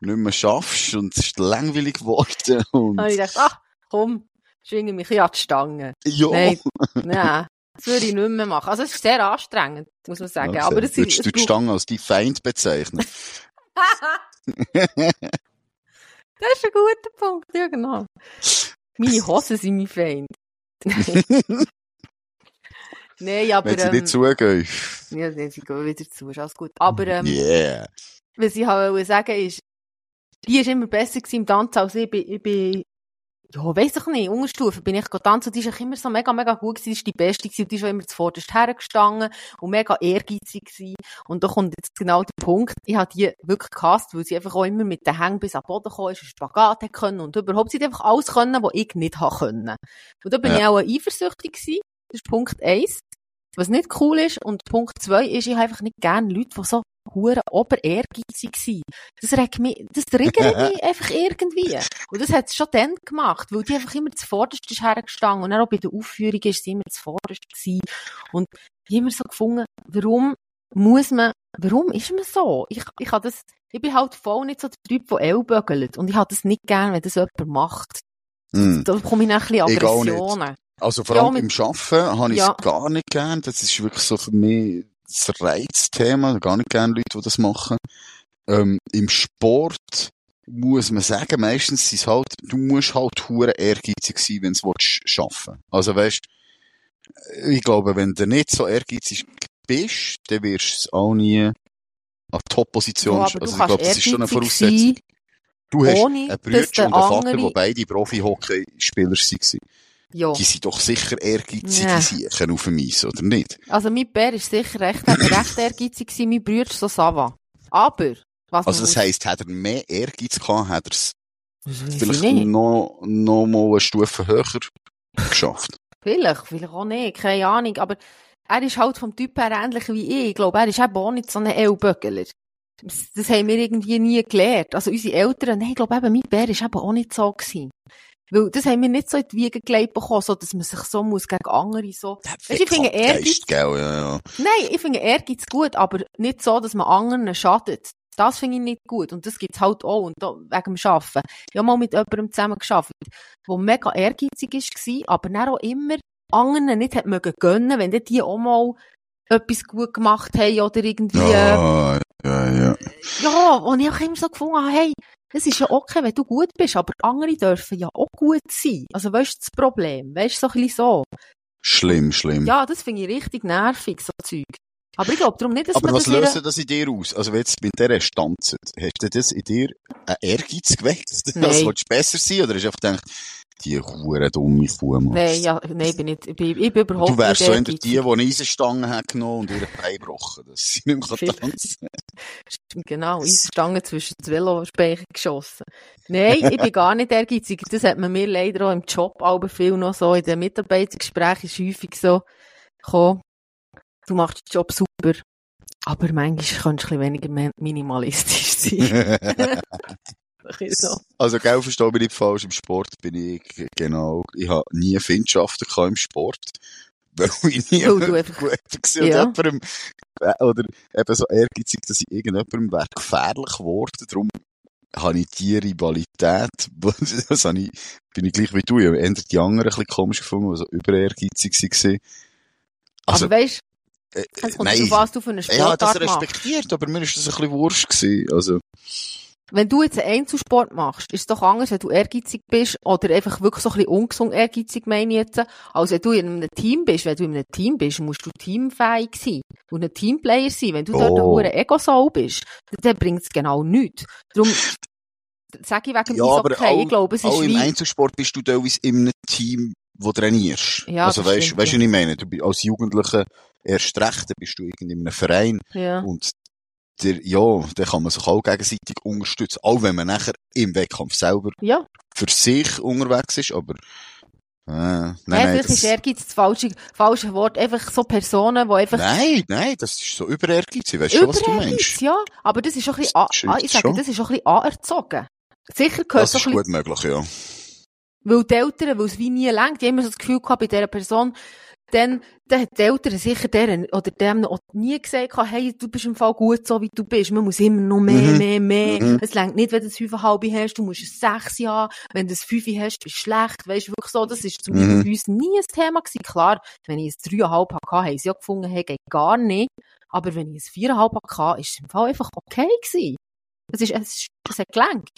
nicht mehr schaffst und es ist langweilig geworden. Und, habe ich gedacht, ach, komm, schwinge mich ein an die Stange. ja, Nein, nein, das würde ich nicht mehr machen. Also, es ist sehr anstrengend, muss man sagen. Okay. Aber es Würdest ist, du die Stange als die Feind bezeichnen? das ist ein guter Punkt, ja, genau. Meine Hosen sind mein Feind. Nein, aber, Wenn sie ähm, nicht zugehen. ja, dann sie gehen wieder zu, ist alles gut. Aber, ähm, Yeah. was ich halt wollte sagen ist, die ist immer besser im Tanzen als ich. Ich bin, ja, weiss ich nicht, Unterstufe bin ich tanzen und die eigentlich immer so mega, mega gut gewesen. Die ist die Beste gewesen und die ist immer zuvorderst hergestanden und mega ehrgeizig gewesen. Und da kommt jetzt genau der Punkt, ich habe die wirklich gehasst, weil sie einfach auch immer mit den Hängen bis am Boden gekommen ist, einen Spagat hat können und überhaupt sie hat einfach alles können, was ich nicht habe können. Und da bin Ja. ich auch eifersüchtig gewesen. Das ist Punkt eins. Was nicht cool ist. Und Punkt zwei ist, ich habe einfach nicht gerne Leute, die so hure ober ehrgeizig sind. Das regt mich, das triggert mich einfach irgendwie. Und das hat es schon dann gemacht, weil die einfach immer zuvorderst ist hergestanden und dann auch bei der Aufführung ist sie immer zuvorderst gewesen. Und ich habe immer so gefunden, warum muss man, warum ist man so? Ich, ich habe das, ich bin halt voll nicht so der Typ, der Ellbögelt. Und ich habe das nicht gern, wenn das jemand macht. Hm. Da bekomme ich dann ein bisschen. Aggressionen. Also vor Ja, allem mit- im Arbeiten habe ich es Ja. gar nicht gern. Das ist wirklich so für mich das Reizthema. Gar nicht gern Leute, die das machen. Ähm, Im Sport muss man sagen, meistens ist es halt, du musst halt hure ehrgeizig sein, wenn du es schaffen Also weißt, ich glaube, wenn du nicht so ehrgeizig bist, dann wirst du es auch nie an Top-Position. Ja, also ich glaube, das ist schon eine Voraussetzung. sein, Du hast einen Bruder der und einen Vater, andere- die beide Profi-Hockey-Spieler waren. Ja. Die sind doch sicher ehrgeizige Ja. Siechen auf dem Eis, oder nicht? Also, mein Bär ist sicher recht, recht ehrgeizig gewesen, mein Bruder so Sava. Aber, was Also das heisst, hat er mehr Ehrgeiz gehabt, hat er es vielleicht nicht. noch, noch mal eine Stufe höher geschafft. Vielleicht, vielleicht auch nicht, keine Ahnung. Aber er ist halt vom Typ her ähnlich wie ich. Ich glaube, er ist eben auch nicht so ein Ellböckler. Das, das haben wir irgendwie nie gelernt. Also unsere Eltern, nein, ich glaube eben, mein Bär ist eben auch nicht so gewesen. Weil das haben wir nicht so in die Wiege gelegt bekommen, so dass man sich so muss gegen andere so... Weißt ich finde Ehrgeiz, gell, ja, ja. nein, ich finde Ehrgeiz gut, aber nicht so, dass man anderen schadet. Das finde ich nicht gut. Und das gibt's halt auch. Und da, wegen dem Arbeiten. Ich habe mal mit jemandem zusammen geschafft, der mega ehrgeizig war, aber dann auch immer anderen nicht hat mögen gönnen, wenn die auch mal etwas gut gemacht haben oder irgendwie, äh, Ja, ja, ja. ja, und ich auch immer so gefunden habe, hey, es ist ja okay, wenn du gut bist, aber andere dürfen ja auch gut sein. Also weißt du das Problem? Weißt du, so ein bisschen so. Schlimm, schlimm. Ja, das finde ich richtig nervig, so Zeug. Aber ich glaube darum nicht, dass Aber man was das löst das in dir aus? Also, wenn jetzt mit dieser Stanze, hast du das in dir einen Ehrgeiz geweckt? Nein. Also, willst du besser sein? Oder hast du einfach gedacht, die hure dumme Kuh, Mann. Nein, ja, nein, ich bin nicht, ich bin, ich bin überhaupt Du wärst so ehrgeizig. die, die eine Eisenstange hat genommen und ihre Beine gebrochen. Das sie nicht mehr tanzen Stimmt, Genau, Eisstangen zwischen die Velospeicher geschossen. Nein, ich bin gar nicht ehrgeizig. Das hat man mir leider auch im Job aber viel noch so. In den Mitarbeitergesprächen ist häufig so, komm, du machst den Job super. Aber manchmal könntest du ein bisschen weniger mi- minimalistisch sein. So. Also, gell, versteh mich nicht falsch, im Sport bin ich, genau, ich habe nie Feindschaften gehabt im Sport. Weil ich nie Weil du einfach- gut war Ja. jemandem, äh, oder eben so ehrgeizig, dass ich irgendjemandem wäre gefährlich geworden. Darum habe ich die Rivalität, das habe ich, bin ich gleich wie du, ich habe die anderen ein bisschen komisch gefunden, die so überehrgeizig waren. Also, aber weißt äh, kommt nein, an, was du für eine ich habe das Sportart respektiert, aber mir ist das ein bisschen wurscht gewesen. Also, Wenn du jetzt einen Einzelsport machst, ist es doch anders, wenn du ehrgeizig bist oder einfach wirklich so ein bisschen ungesund ehrgeizig, meine ich jetzt, als wenn du in einem Team bist. Wenn du in einem Team bist, musst du teamfähig sein und ein Teamplayer sein. Wenn du dort ein Oh. hoher Ego-Sau bist, dann bringt es genau nichts. Darum sage ich wegen dem Ja, aber Eishockey, auch- ich glaube, es ist auch im. Einzelsport bist du teilweise in einem Team, wo trainierst. Ja, also weißt, du, ja. was ich meine? Du bist als Jugendlicher erst recht, dann bist du irgendwie in einem Verein Ja. und der, ja, dann kann man sich auch gegenseitig unterstützen. Auch wenn man nachher im Wettkampf selber ja. für sich unterwegs ist, aber, äh, nein, Nein, vielleicht das, ist Ehrgeiz das falsche, falsche Wort. Einfach so Personen, die einfach nein, nein, das ist so überehrgeizig. Weißt du, schon, was du meinst? ja. Aber das ist auch ein bisschen, ist an- ich sage, das ist auch ein bisschen anerzogen. Sicher gehört Das ist gut möglich, ja. Weil die Eltern, weil es wie nie längt, die haben immer so das Gefühl gehabt bei dieser Person, dann, dann hat die Eltern sicher deren, oder dem auch nie gesagt hey, du bist im Fall gut so, wie du bist. Man muss immer noch mehr, Mhm. mehr, mehr. Mhm. Es längt nicht, wenn du ein 5,5 hast, du musst ein 6 haben. Wenn du ein 5 hast, bist du schlecht. Weißt du, wirklich so. Das ist zum Beispiel Mhm. bei uns nie ein Thema gewesen. Klar, wenn ich ein 3,5 hatte, haben sie auch gefunden, hey, geht gar nicht. Aber wenn ich ein 4,5 hatte, ist es im Fall einfach okay gewesen. Es ist, es ist, es hat gelenkt.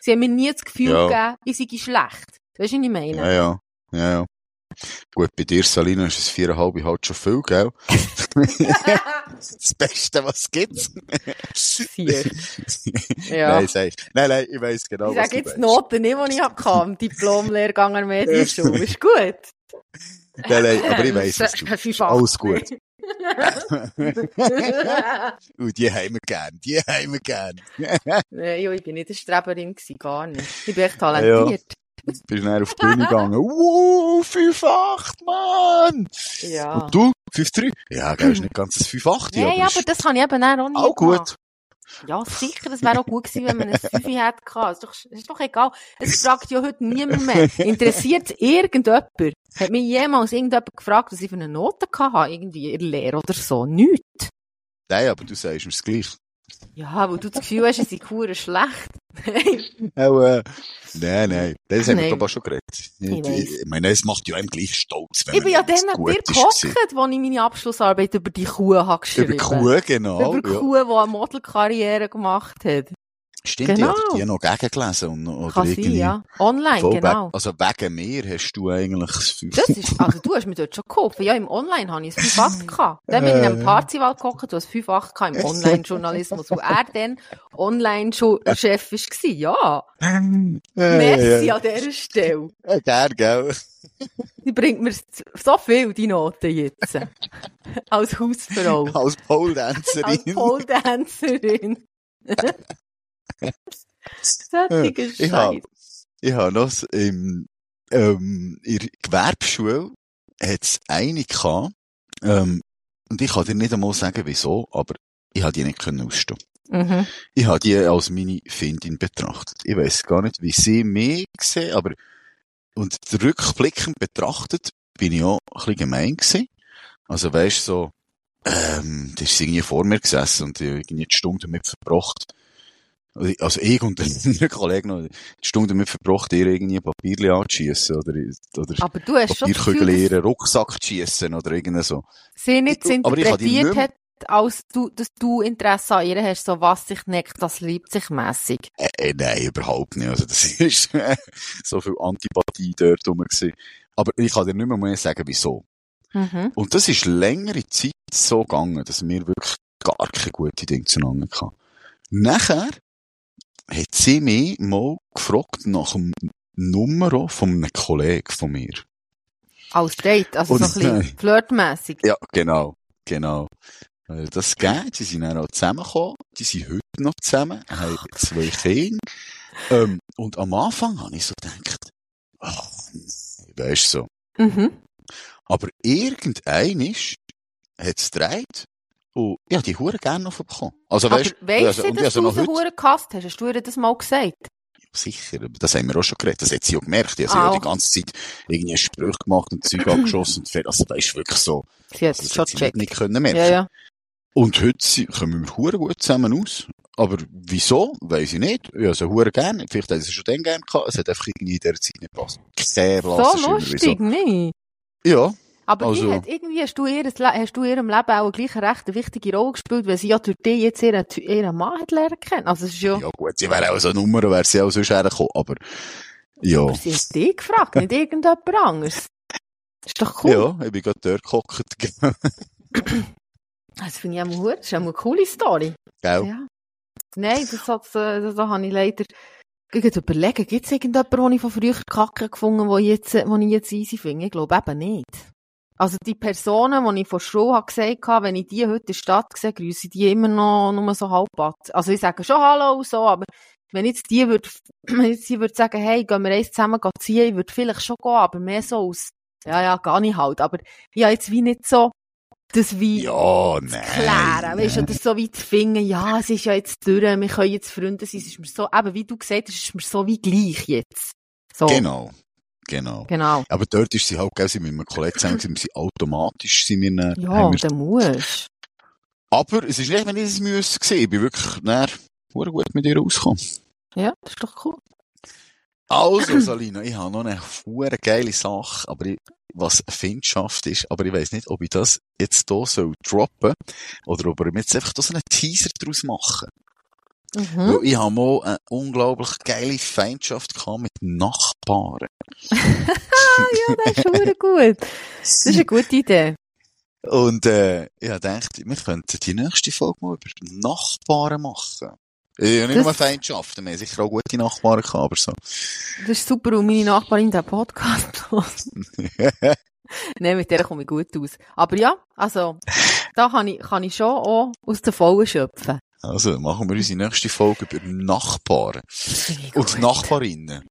Sie haben mir nie das Gefühl Ja. gegeben, ich sei schlecht. Weißt du, was ich meine? Ja, ja, ja, ja. Gut, bei dir, Salina, ist es viereinhalb halt schon viel, gell? das Beste, was es gibt. Vier. Ja. Nein, sag. Nein, nein, ich weiss genau, ich was sage du jetzt meinst. Noten nicht, die ich hatte im Diplom-Lehrgang an Medienschule. Ist gut. Nein, nein, aber ich weiss, du acht. Alles gut. Und die haben wir gern, die haben wir gern. Ja, ich bin nicht eine Streberin gewesen, gar nicht. Ich bin echt talentiert. Bist dann auf die Bühne gegangen. Wow, 5-8, Mann! Ja. Und du? 5-3? Ja, gell, ist nicht ganz ein 5-8, Nein, aber das kann ich eben auch nie auch gut. Ja, sicher, das wäre auch gut gewesen, wenn man ein 5 hätte gehabt. Ist doch, ist doch egal. Es fragt ja heute niemand mehr. Interessiert irgendjemand? Hat mich jemals irgendjemand gefragt, was ich für eine Note hatte, irgendwie in der Lehre oder so? Nicht. Nein, aber du sagst mir's gleich. Ja, weil du das Gefühl hast, ich sei hure schlecht. Nein. Auch, äh, nein, nein. Das haben wir ich schon geredet. Ich, Ich ich, meine, es macht ja einem gleich stolz, wenn Ich bin ja dann an dir gehockt, wo ich meine Abschlussarbeit über die Kuh habe geschrieben. Über Kuh, genau. Über die ja. Kuh, die eine Modelkarriere gemacht hat. Stimmt, Genau. ich habe die noch gegengelesen. Und, oder Kann sein, ja. Online, genau. Weg, also wegen mir hast du eigentlich das Fünf. Das ist, also du hast mir dort schon geholfen. Ja, im Online habe ich ein 5,8 gehabt. Dann bin ich in einem Äh. Parzival gehockt, du hast 5,8 gehabt im Online-Journalismus, wo er dann Online-Chef war. Ja. Merci an dieser Stelle. Ja, gern, gell? Die bringt mir so viel, die Noten jetzt. Als Hausfrau. Als Als Pole-Dancerin. Sättiger Ich hab- habe noch s- im, ähm, in der Gewerbeschule hat's eine gehabt, ähm, und ich kann dir nicht einmal sagen, wieso, aber ich habe die nicht können ausstehen. Mhm. Ich habe die als meine Findin betrachtet. Ich weiß gar nicht, wie sie mich sehen, aber, und rückblickend betrachtet, bin ich auch ein bisschen gemein gewesen. Also weisst so, ähm, der ist irgendwie vor mir gesessen und ich irgendwie die Stunde damit verbracht. Also ich- Also ich und ein Kollege noch die Stunde damit verbracht, ihr irgendwie Papierli anzuschiessen oder, oder Aber du hast Papierkügel in ihren Rucksack zu schiessen oder irgendwie so. sie nicht Ich- interpretiert hat, als du, dass du Interesse an ihr hast, so was sich neckt, das liebt sich mässig. Äh, äh, nein, überhaupt nicht. Also, das ist so viel Antipathie dort rum gewesen. Aber ich kann dir nicht mehr, mehr sagen, wieso. Mhm. Und das ist längere Zeit so gegangen, dass wir wirklich gar keine gute Dinge zueinander hatten. Nachher hat sie mich mal gefragt nach dem Nummer von einem Kollegen von mir. Als Date, also Und so ein bisschen flirtmässig. Ja, genau, genau. Das geht, sie sind dann auch zusammengekommen, die sind heute noch zusammen, haben zwei Kinder. Ähm, und am Anfang habe ich so gedacht, weisst du so. Mhm. Aber irgendeinisch hat es gedreht und ja, die Hure gerne noch bekommen. Also Aber weisst also, du, dass also du sie Huren gehasst hast? Hast du ihr das mal gesagt? sicher, aber das haben wir auch schon geredet, das hat sie auch gemerkt, also Ah, ja die okay. ganze Zeit irgendwie Sprüche gemacht und Zeug abgeschossen und also da ist wirklich so, Sie hat also, es das schon nicht können merken. Ja, ja. Und heute kommen wir hure gut zusammen aus. Aber wieso? Weiss ich nicht. Ja, so hure gern. Vielleicht hat sie schon dann gern gehabt. Es hat einfach irgendwie in dieser Zeit nicht gepasst. Sehr So lassen Schimmer, lustig? Wieso? Ja. Aber Also- die hat irgendwie, hast du, ihr, hast du ihrem Leben auch gleich eine recht wichtige Rolle gespielt, weil sie ja durch dich jetzt ihren, ihren Mann hat lernen können. Also es ist ja, Ja gut, sie wäre auch so eine Nummer, wäre sie auch sonst hergekommen. Aber, ja. aber sie hat dich gefragt, nicht irgendjemand anderes. ist doch cool. Ja, ich bin gerade dort gehockt. Das finde ich auch mal, das ist auch eine coole Story. Gell? Ja. Nein, das, hat, äh, das, das habe ich leider gegen überlegen. Gibt es irgendjemanden, den ich von früher Kacke gefunden wo ich jetzt, wo ich jetzt easy finde? Ich glaube eben nicht. Also die Personen, die ich von Schule habe gesagt habe, wenn ich die heute in der Stadt sehe, grüße ich die immer noch nur so halb ab. Also ich sage schon Hallo und so, aber wenn jetzt die würde, wenn jetzt die würde sagen, hey, gehen wir eins zusammen ziehen, ich würde vielleicht schon gehen, aber mehr so aus, ja, ja, gar nicht halt. Aber ich habe jetzt wie nicht so, das wie, Ja, nein. klären, weißt du, oder so wie zu finden, ja, es ist ja jetzt durch, wir können jetzt Freunde sein, es ist mir so, eben wie du gesagt hast, es ist mir so wie gleich jetzt. So. Genau. Genau. Genau. Aber dort ist sie halt, gell, sie mit einem Kollegen zusammen, wir sind automatisch, sind wir, dann- Ja, wir dann musst Aber es ist nicht, wenn ich das müsste sehen. Ich bin wirklich näher, gut mit ihr rausgekommen. Ja, das ist doch cool. Also, Salina, ich habe noch eine hure geile Sache, aber ich, was Findschaft ist, aber ich weiß nicht, ob ich das jetzt hier soll droppen oder ob wir jetzt einfach so einen Teaser draus machen. Mhm. Ich habe mal eine unglaublich geile Feindschaft gehabt mit Nachbarn. Ja, das ist schon gut. Das ist eine gute Idee. Und äh, ich habe gedacht, wir könnten die nächste Folge mal über Nachbarn machen. Ja, nicht Das- nur Feindschaften, wir haben sicher auch gute Nachbarn gehabt, aber so. Das ist super, und meine Nachbarin den Podcast. Nein, mit der komme ich gut aus. Aber ja, also, da kann ich, kann ich schon auch aus der Vollen schöpfen. Also, machen wir unsere nächste Folge über Nachbarn. Und. Nachbarinnen.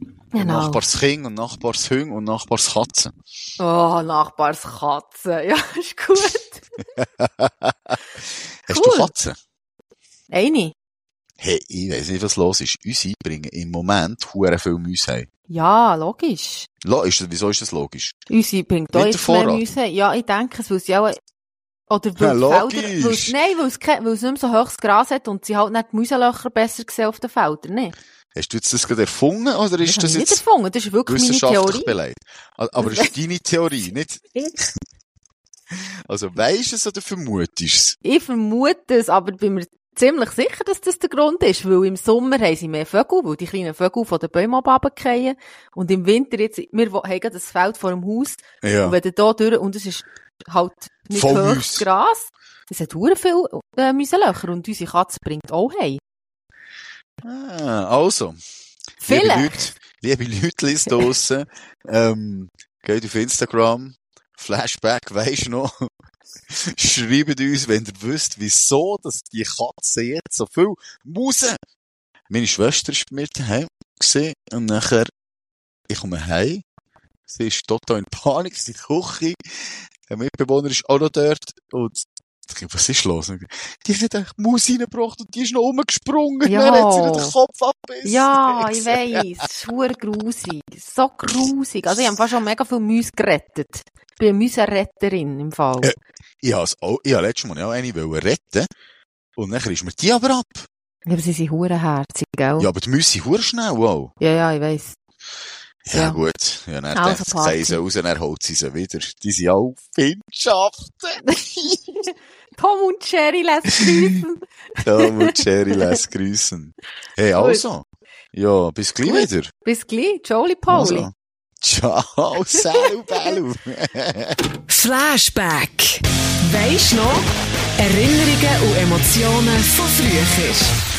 Und Genau. Nachbarskind und Nachbarshüng und Nachbarskatzen. Oh, Nachbarskatze. Ja, ist gut. Hast Cool. du Katzen? Eine. Hey, ich weiss nicht, was los ist. Unsere bringen im Moment hure viel Mäuse heim. Ja, logisch. Lo- ist wieso ist das logisch? Unsere bringt der mehr. Müsse. Ja, ich denke es, weil sie auch, oder Ja, weil die logisch. Felder, weil es, nein, weil es, weil es nicht mehr so hohes Gras hat und sie halt nicht die Mäuselöcher besser sehen auf den Feldern, ne? Hast du jetzt das gerade erfunden oder Das ist habe das ich nicht jetzt erfunden, das ist wirklich meine wissenschaftlich Theorie. beleidigt? Aber ist deine Theorie, nicht? Also weisst du es oder vermutest es? Ich vermute es, aber bin mir ziemlich sicher, dass das der Grund ist, weil im Sommer haben sie mehr Vögel, weil die kleinen Vögel von den Bäumen runterfallen und im Winter jetzt, wir haben das Feld vor dem Haus Ja. und wenn du da durch, und es ist halt nicht Voll Mäuse. Gras, es hat hure viel äh, Mäuselöcher und unsere Katze bringt auch heim. Ah, also. Liebe Vielleicht. Leute, liebe Leute draussen, ähm, geht auf Instagram, Flashback, weisst du noch? Schreibt uns, wenn ihr wisst, wieso, dass die Katze jetzt so viel Muse. Meine Schwester ist bei mir daheim gesehen und nachher, ich komme heim, sie ist total in Panik, sie ist in der Küche, der Mitbewohner ist auch noch dort und was ist los? Die hat eine Maus reingebracht und die ist noch rumgesprungen, Ja. dann hat sie den Kopf abgebissen. Ja, ich weiss, hure grusig, so grusig. Also ich habe fast schon mega viel Mäuse gerettet. Ich bin eine Mäuseretterin im Fall. Ja. Ich habe auch, ich habe letztes Mal ja auch eine wollen retten. Und dann ist mir die aber ab. Ja, aber sie sind hurenherzig, gell? Ja, aber die müssen hure schnell, wow. ja, ja, ich weiss. Ja, Ja. gut. Ja, dann Also denkt sie sie raus, dann holt sie sie wieder. Die sind auch Findschaften. Tom und Jerry lässt grüßen. Tom und Jerry lässt grüßen. Hey, also. Ja, bis gleich Gut. wieder. Bis gleich, Jolie Pauli. Also. Ciao, salut, bellu. Flashback. Weisst noch? Erinnerungen und Emotionen von früher.